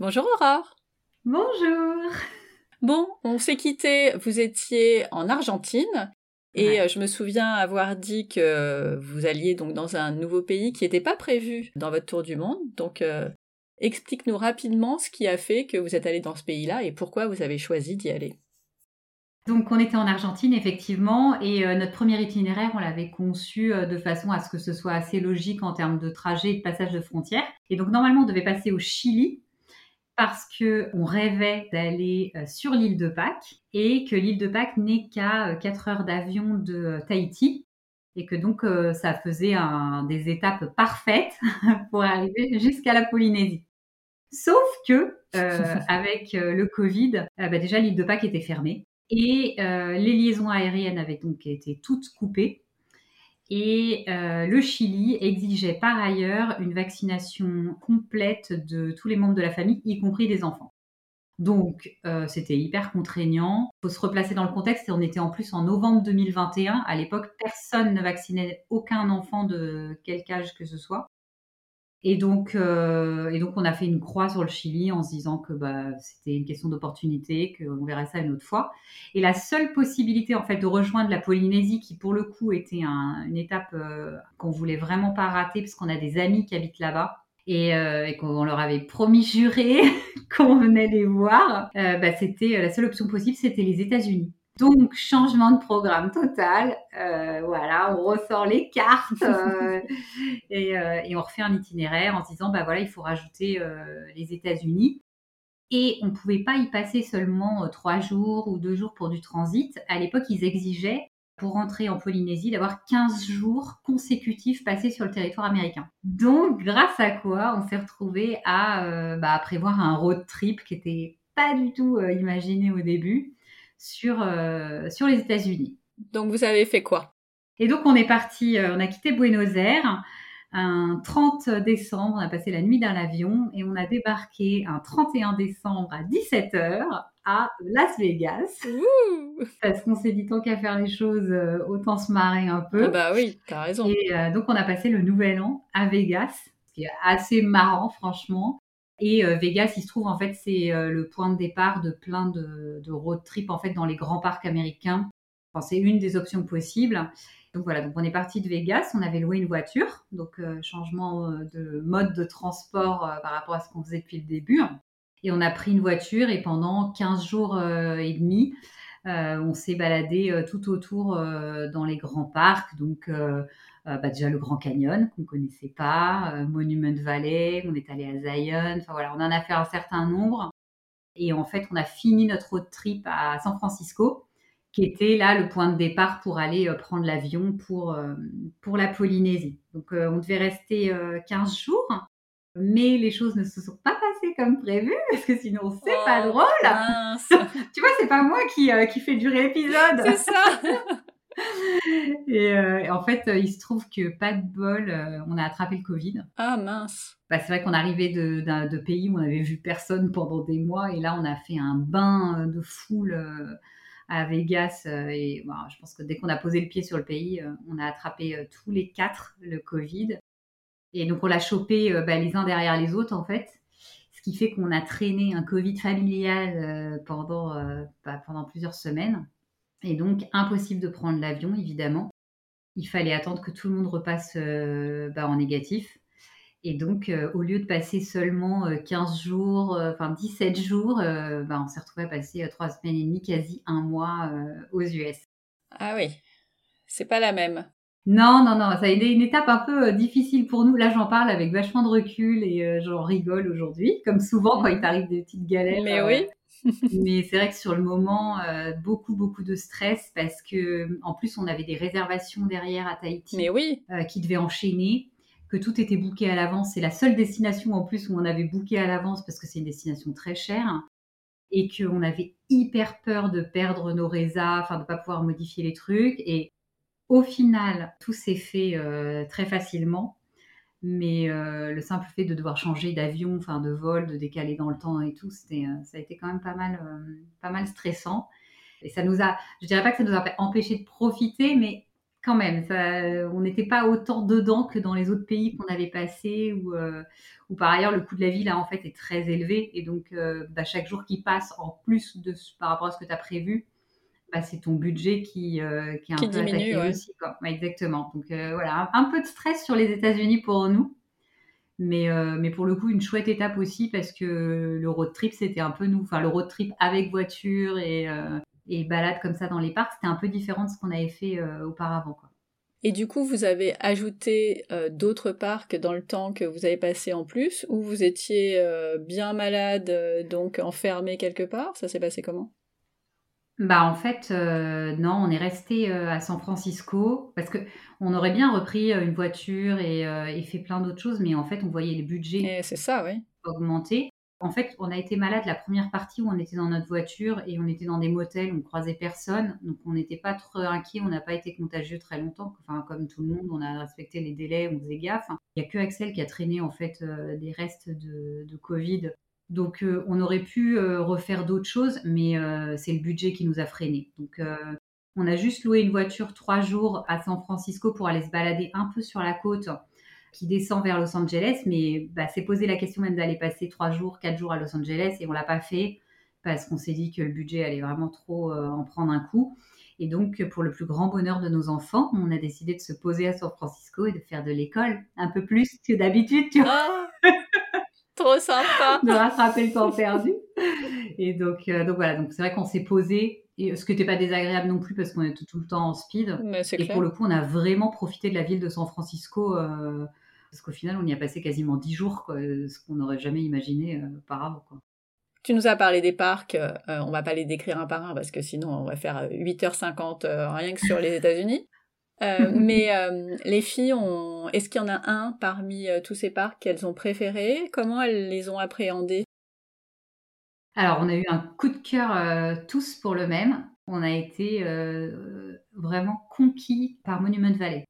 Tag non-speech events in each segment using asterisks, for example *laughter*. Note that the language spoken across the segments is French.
Bonjour Aurore. Bonjour. Bon, on s'est quitté, vous étiez en Argentine et euh, je me souviens avoir dit que vous alliez donc dans un nouveau pays qui n'était pas prévu dans votre tour du monde. Donc euh, explique-nous rapidement ce qui a fait que vous êtes allé dans ce pays-là et pourquoi vous avez choisi d'y aller. Donc on était en Argentine effectivement et euh, notre premier itinéraire on l'avait conçu de façon à ce que ce soit assez logique en termes de trajet et de passage de frontières. Et donc normalement on devait passer au Chili parce que on rêvait d'aller euh, sur l'île de Pâques et que l'île de Pâques n'est qu'à 4 euh, heures d'avion de euh, Tahiti et que donc ça faisait des étapes parfaites *laughs* pour arriver jusqu'à la Polynésie. Sauf que *laughs* avec le Covid, bah, déjà l'île de Pâques était fermée et les liaisons aériennes avaient donc été toutes coupées. Et euh, le Chili exigeait par ailleurs une vaccination complète de tous les membres de la famille, y compris des enfants. Donc, euh, c'était hyper contraignant. Il faut se replacer dans le contexte. Et on était en plus en novembre 2021. À l'époque, personne ne vaccinait aucun enfant de quelque âge que ce soit. Et donc, euh, et donc, on a fait une croix sur le Chili en se disant que bah, c'était une question d'opportunité, qu'on verrait ça une autre fois. Et la seule possibilité, en fait, de rejoindre la Polynésie, qui pour le coup était une étape euh, qu'on voulait vraiment pas rater, parce qu'on a des amis qui habitent là-bas. Et, euh, qu'on leur avait promis juré *laughs* qu'on venait les voir, bah, c'était la seule option possible, c'était les États-Unis. Donc, changement de programme total. Euh, voilà, on ressort les cartes euh, *laughs* euh, et, on refait un itinéraire en se disant, bah voilà, il faut rajouter les États-Unis. Et on ne pouvait pas y passer seulement trois jours ou deux jours pour du transit. À l'époque, ils exigeaient, pour rentrer en Polynésie, d'avoir 15 jours consécutifs passés sur le territoire américain. Donc, grâce à quoi on s'est retrouvé à, bah, à prévoir un road trip qui n'était pas du tout imaginé au début sur, euh, sur les États-Unis. Donc vous avez fait quoi? Et donc on est parti, euh, on a quitté Buenos Aires un 30 décembre, on a passé la nuit dans l'avion et on a débarqué un 31 décembre à 17h à Las Vegas. parce qu'on s'est dit tant qu'à faire les choses, euh, autant se marrer un peu. Ah bah oui, t'as raison. Et donc on a passé le nouvel an à Vegas, ce qui est assez marrant franchement. Et euh, Vegas, il se trouve en fait, c'est euh, le point de départ de plein de, road trips en fait dans les grands parcs américains. Enfin, c'est une des options possibles. Donc voilà, donc on est parti de Vegas, on avait loué une voiture, donc euh, changement de mode de transport par rapport à ce qu'on faisait depuis le début. Et on a pris une voiture et pendant 15 jours et demi, on s'est baladé tout autour dans les grands parcs, donc bah, déjà le Grand Canyon qu'on connaissait pas, euh, Monument Valley, on est allé à Zion, enfin voilà, on en a fait un certain nombre. Et en fait, on a fini notre road trip à San Francisco, qui était là le point de départ pour aller euh, prendre l'avion pour, pour la Polynésie. Donc on devait rester 15 jours, mais les choses ne se sont pas passées comme prévu, *laughs* parce que sinon c'est pas oh, drôle. *laughs* tu vois, c'est pas moi qui, qui fait durer l'épisode. C'est ça. *laughs* Euh, et, en fait, euh, il se trouve que pas de bol, euh, on a attrapé le Covid. Ah mince. Bah, c'est vrai qu'on arrivait de, de, pays où on n'avait vu personne pendant des mois et là on a fait un bain de foule à Vegas et je pense que dès qu'on a posé le pied sur le pays, on a attrapé tous les quatre le Covid. Et donc on l'a chopé bah, les uns derrière les autres en fait, ce qui fait qu'on a traîné un Covid familial pendant, bah, pendant plusieurs semaines. Et donc, impossible de prendre l'avion, évidemment. Il fallait attendre que tout le monde repasse euh, bah, en négatif. Et donc, euh, au lieu de passer seulement 15 euh, jours, enfin 17 jours, bah, on s'est retrouvé à passer 3 semaines et demie, quasi un mois aux US. Ah oui, c'est pas la même. Non, non, non, ça a été une étape un peu difficile pour nous. Là, j'en parle avec vachement de recul et j'en rigole aujourd'hui, comme souvent quand il t'arrive des petites galères. Mais oui. *laughs* Mais c'est vrai que sur le moment, euh, beaucoup, beaucoup de stress parce que, en plus, on avait des réservations derrière à Tahiti Mais oui. Euh, qui devaient enchaîner, que tout était booké à l'avance. C'est la seule destination en plus où on avait booké à l'avance parce que c'est une destination très chère et qu'on avait hyper peur de perdre nos résas, enfin de pas pouvoir modifier les trucs. Et au final, tout s'est fait euh, très facilement. Mais euh, le simple fait de devoir changer d'avion, enfin de vol, de décaler dans le temps et tout, c'était, euh, ça a été quand même pas mal, euh, pas mal stressant. Et ça nous a, je dirais pas que ça nous a empêché de profiter, mais quand même, on n'était pas autant dedans que dans les autres pays qu'on avait passés, où, par ailleurs le coût de la vie là en fait est très élevé et donc bah, chaque jour qui passe en plus de par rapport à ce que tu as prévu, bah, c'est ton budget qui, euh, qui est un peu attaqué aussi. exactement. Donc voilà, un, peu de stress sur les États-Unis pour nous. Mais, mais pour le coup, une chouette étape aussi parce que le road trip, c'était un peu nous. Enfin, le road trip avec voiture et, et balade comme ça dans les parcs, c'était un peu différent de ce qu'on avait fait euh, auparavant. Quoi. Et du coup, vous avez ajouté euh, d'autres parcs dans le temps que vous avez passé en plus, ou vous étiez euh, bien malade, donc enfermé quelque part? Ça s'est passé comment? Bah en fait non, on est resté à San Francisco parce que on aurait bien repris une voiture et, et fait plein d'autres choses, mais en fait on voyait les budgets c'est ça, oui. augmenter. En fait, on a été malade la première partie où on était dans notre voiture et on était dans des motels, on croisait personne, donc on n'était pas trop inquiet, on n'a pas été contagieux très longtemps. Enfin, comme tout le monde, on a respecté les délais, on faisait gaffe. Il n'y a que Axel qui a traîné en fait euh, des restes de, Covid. Donc, euh, on aurait pu euh, refaire d'autres choses, mais c'est le budget qui nous a freinés. Donc, on a juste loué une voiture trois jours à San Francisco pour aller se balader un peu sur la côte qui descend vers Los Angeles, mais bah, c'est posé la question même d'aller passer trois jours, quatre jours à Los Angeles, et on l'a pas fait parce qu'on s'est dit que le budget allait vraiment trop euh, en prendre un coup. Et donc, pour le plus grand bonheur de nos enfants, on a décidé de se poser à San Francisco et de faire de l'école un peu plus que d'habitude, tu vois. Ah, *laughs* trop sympa. *laughs* de rattraper le temps perdu. Et donc, euh, donc voilà, donc c'est vrai qu'on s'est posé, et ce qui n'était pas désagréable non plus parce qu'on était tout, le temps en speed. et pour le coup, on a vraiment profité de la ville de San Francisco. Euh, parce qu'au final, on y a passé quasiment dix jours, ce qu'on n'aurait jamais imaginé euh, auparavant. Quoi. Tu nous as parlé des parcs, euh, on va pas les décrire un par un parce que sinon on va faire 8h50 euh, rien que sur les États-Unis. *laughs* mais les filles, ont... est-ce qu'il y en a un parmi tous ces parcs qu'elles ont préféré Comment elles les ont appréhendés? Alors, on a eu un coup de cœur tous pour le même. On a été vraiment conquis par Monument Valley.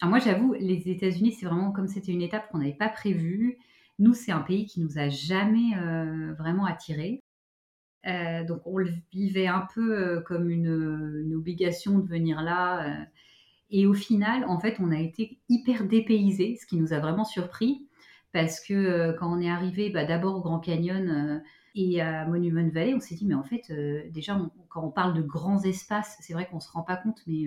Alors moi, j'avoue, les États-Unis, c'est vraiment comme c'était une étape qu'on n'avait pas prévue. Nous, c'est un pays qui nous a jamais euh, vraiment attirés. Euh, donc, on le vivait un peu euh, comme une, obligation de venir là. Et au final, en fait, on a été hyper dépaysés, ce qui nous a vraiment surpris. Parce que quand on est arrivé bah, d'abord au Grand Canyon et à Monument Valley, on s'est dit, mais en fait, déjà, quand on parle de grands espaces, c'est vrai qu'on ne se rend pas compte, mais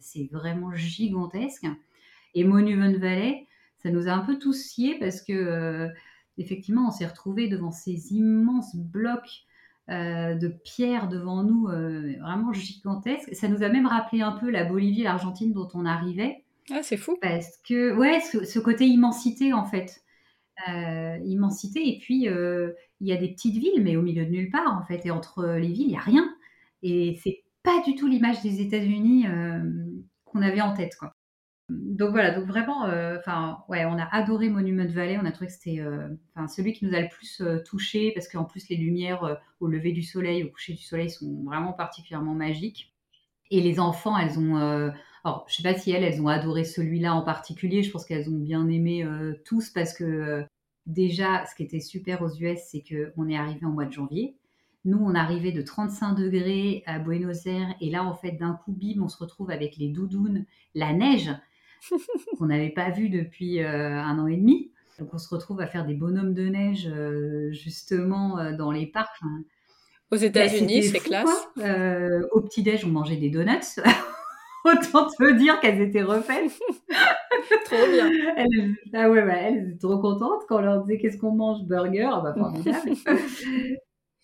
c'est vraiment gigantesque. Et Monument Valley, ça nous a un peu tous sciés parce que, euh, effectivement, on s'est retrouvés devant ces immenses blocs euh, de pierre devant nous, euh, vraiment gigantesques. Ça nous a même rappelé un peu la Bolivie, l'Argentine dont on arrivait. Ah, c'est fou. Parce que, ouais, ce, côté immensité, en fait. immensité, et puis il y a des petites villes, mais au milieu de nulle part, en fait. Et entre les villes, il n'y a rien. Et c'est pas du tout l'image des États-Unis qu'on avait en tête, quoi donc voilà, donc vraiment, euh, enfin ouais, on a adoré Monument Valley. On a trouvé que c'était, euh, enfin celui qui nous a le plus euh, touché parce qu'en plus les lumières au lever du soleil, au coucher du soleil sont vraiment particulièrement magiques. Et les enfants, elles ont, alors je sais pas si elles, elles ont adoré celui-là en particulier. Je pense qu'elles ont bien aimé tous parce que déjà, ce qui était super aux US, c'est que on est arrivé en mois de janvier. Nous, on arrivait de 35 degrés à Buenos Aires et là, en fait, d'un coup, bim, on se retrouve avec les doudounes, la neige *laughs* qu'on n'avait pas vu depuis euh, un an et demi. Donc on se retrouve à faire des bonhommes de neige euh, justement euh, dans les parcs. Aux États-Unis, c'est classe. au petit-déj, on mangeait des donuts. *laughs* Autant te dire qu'elles étaient refaites. *laughs* trop bien. Elles, ah ouais, elles étaient trop contentes quand on leur disait qu'est-ce qu'on mange, burger, ah bah formidable.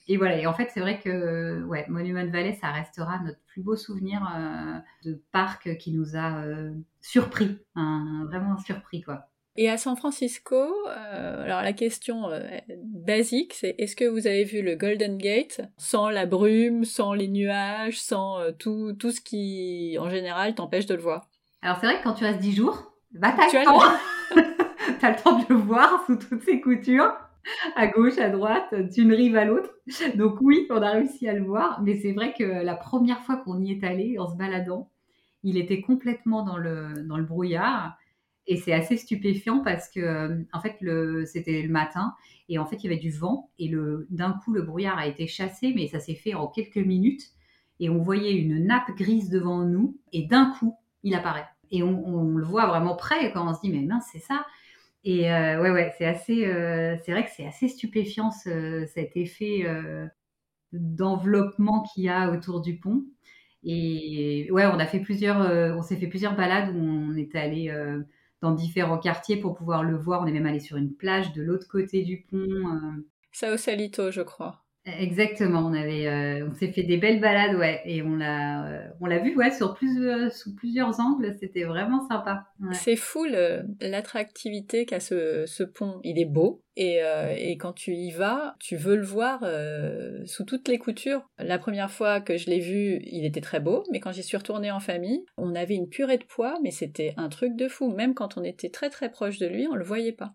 Et voilà, et en fait, c'est vrai que ouais, Monument Valley, ça restera notre plus beau souvenir euh, de parc qui nous a euh, surpris, hein, vraiment surpris quoi. Et à San Francisco, euh, alors la question basique, c'est est-ce que vous avez vu le Golden Gate? Sans la brume, sans les nuages, sans tout, tout ce qui, en général, t'empêche de le voir Alors c'est vrai que quand tu restes 10 jours, bah t'as le *laughs* temps. t'as le temps de le voir sous toutes ses coutures. À gauche, à droite, d'une rive à l'autre. Donc oui, on a réussi à le voir, mais c'est vrai que la première fois qu'on y est allé en se baladant, il était complètement dans le, dans le brouillard. Et c'est assez stupéfiant parce que, en fait, c'était le matin et en fait, il y avait du vent et d'un coup, le brouillard a été chassé, mais ça s'est fait en quelques minutes et on voyait une nappe grise devant nous et d'un coup, il apparaît. Et on, le voit vraiment près quand on se dit, mais mince, c'est ça. Et ouais, ouais, c'est assez, c'est vrai que c'est assez stupéfiant cet effet d'enveloppement qu'il y a autour du pont. Et ouais, on a fait plusieurs, on s'est fait plusieurs balades où on est allé dans différents quartiers pour pouvoir le voir. On est même allé sur une plage de l'autre côté du pont. Au Salito, je crois. Exactement, on avait, euh, on s'est fait des belles balades, ouais, et on l'a, euh, on l'a vu, ouais, sur plusieurs, sous plusieurs angles, c'était vraiment sympa. C'est fou l'attractivité qu'a ce, ce, pont. Il est beau et, euh, et, quand tu y vas, tu veux le voir sous toutes les coutures. La première fois que je l'ai vu, il était très beau, mais quand j'y suis retournée en famille, on avait une purée de poids, mais c'était un truc de fou. Même quand on était très très proche de lui, on le voyait pas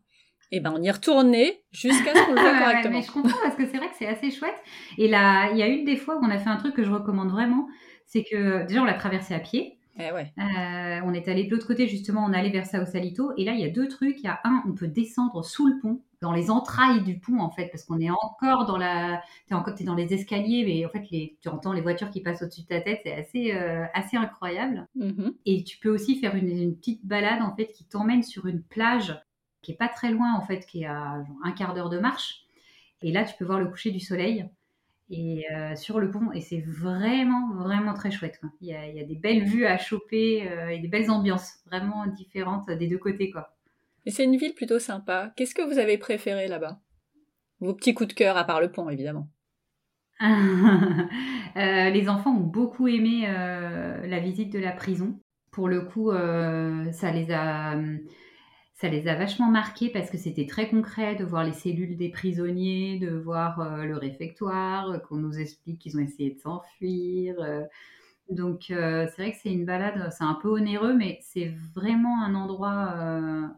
et eh ben on y retournait jusqu'à ce qu'on le voit *laughs* correctement. mais je comprends parce que c'est vrai que c'est assez chouette. Et là, il y a une des fois où on a fait un truc que je recommande vraiment, c'est que déjà on l'a traversé à pied. Eh ouais. euh, on est allé de l'autre côté justement, on allait vers Sao Salito. Et là, il y a deux trucs. Il y a un, on peut descendre sous le pont, dans les entrailles du pont en fait, parce qu'on est encore dans la, t'es encore es dans les escaliers, mais en fait les... tu entends les voitures qui passent au-dessus de ta tête, c'est assez euh, assez incroyable. Mm-hmm. Et tu peux aussi faire une, une petite balade en fait qui t'emmène sur une plage qui est pas très loin en fait, qui est à un quart d'heure de marche. Et là, tu peux voir le coucher du soleil et euh, sur le pont et c'est vraiment vraiment très chouette. Il, y a, des belles vues à choper euh, et des belles ambiances vraiment différentes des deux côtés quoi. Et c'est une ville plutôt sympa. Qu'est-ce que vous avez préféré là-bas? Vos petits coups de cœur à part le pont évidemment. *laughs* Euh, les enfants ont beaucoup aimé la visite de la prison. Pour le coup, ça les a ça les a vachement marqués parce que c'était très concret de voir les cellules des prisonniers, de voir euh, le réfectoire, euh, qu'on nous explique qu'ils ont essayé de s'enfuir. Euh. donc c'est vrai que c'est une balade, c'est un peu onéreux, mais c'est vraiment un endroit, un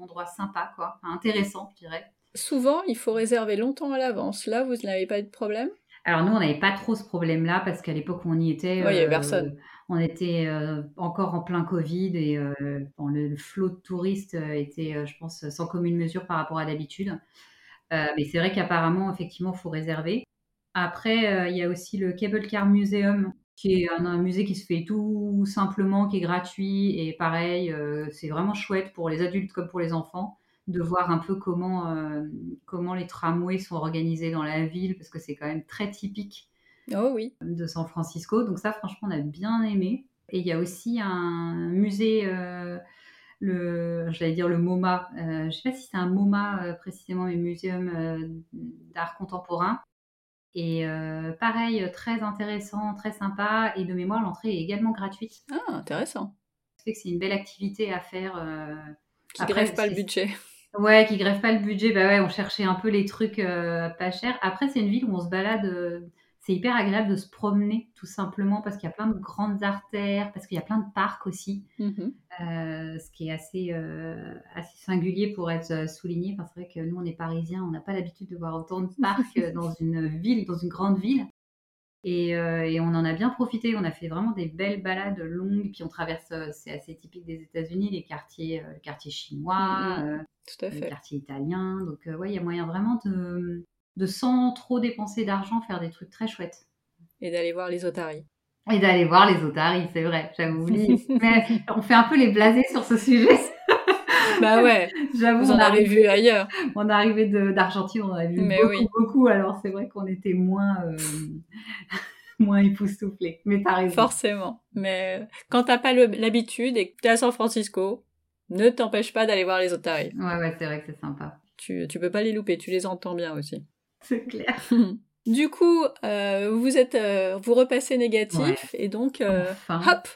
endroit sympa, quoi, intéressant, je dirais. Souvent, il faut réserver longtemps à l'avance. Là, vous n'avez pas eu de problème? Alors nous, on n'avait pas trop ce problème-là parce qu'à l'époque où on y était, il n'y avait personne on était euh, encore en plein Covid et euh, le, flot de touristes euh, était, je pense, sans commune mesure par rapport à d'habitude. mais c'est vrai qu'apparemment, effectivement, il faut réserver. Après, il y a aussi le Cable Car Museum, qui est un, musée qui se fait tout simplement, qui est gratuit et pareil, c'est vraiment chouette pour les adultes comme pour les enfants de voir un peu comment, comment les tramways sont organisés dans la ville, parce que c'est quand même très typique Oh oui. De San Francisco. Donc ça, franchement, on a bien aimé. Et il y a aussi un musée, euh, le, j'allais dire le MoMA. Euh, je ne sais pas si c'est un MoMA euh, précisément, mais Muséum d'art contemporain. Et pareil, très intéressant, très sympa. Et de mémoire, l'entrée est également gratuite. Ah, intéressant. Ça fait que c'est une belle activité à faire. qui ne grève pas le budget. Ouais, qui grève pas le budget. Bah ouais, on cherchait un peu les trucs pas chers. Après, c'est une ville où on se balade c'est hyper agréable de se promener tout simplement parce qu'il y a plein de grandes artères, parce qu'il y a plein de parcs aussi, mmh euh, ce qui est assez, euh, assez singulier pour être euh, souligné. c'est vrai que nous, on est parisiens, on n'a pas l'habitude de voir autant de *laughs* parcs dans une ville, dans une grande ville. Et, et, on en a bien profité. On a fait vraiment des belles balades longues. Puis on traverse, c'est assez typique des États-Unis, les quartiers, le quartier chinois, mmh Tout à fait. le quartier italien. Donc, ouais, il y a moyen vraiment de, de sans trop dépenser d'argent faire des trucs très chouettes. Et d'aller voir les otaries. Et d'aller voir les otaries, c'est vrai, j'avais *laughs* oublié. Mais on fait un peu les blasés sur ce sujet. bah ouais, *laughs* j'avoue. Vous en avez vu ailleurs. On est arrivé d'Argentine, on en a vu beaucoup, beaucoup. Alors c'est vrai qu'on était moins, euh, *laughs* moins époustouflés. Mais t'as raison. Forcément. Mais quand t'as pas l'habitude et que t'es à San Francisco, ne t'empêche pas d'aller voir les otaries. Ouais, ouais, c'est vrai que c'est sympa. Tu, tu peux pas les louper, tu les entends bien aussi. *laughs* C'est clair. Du coup, euh, vous êtes, euh, vous repassez négatif et donc, euh, hop,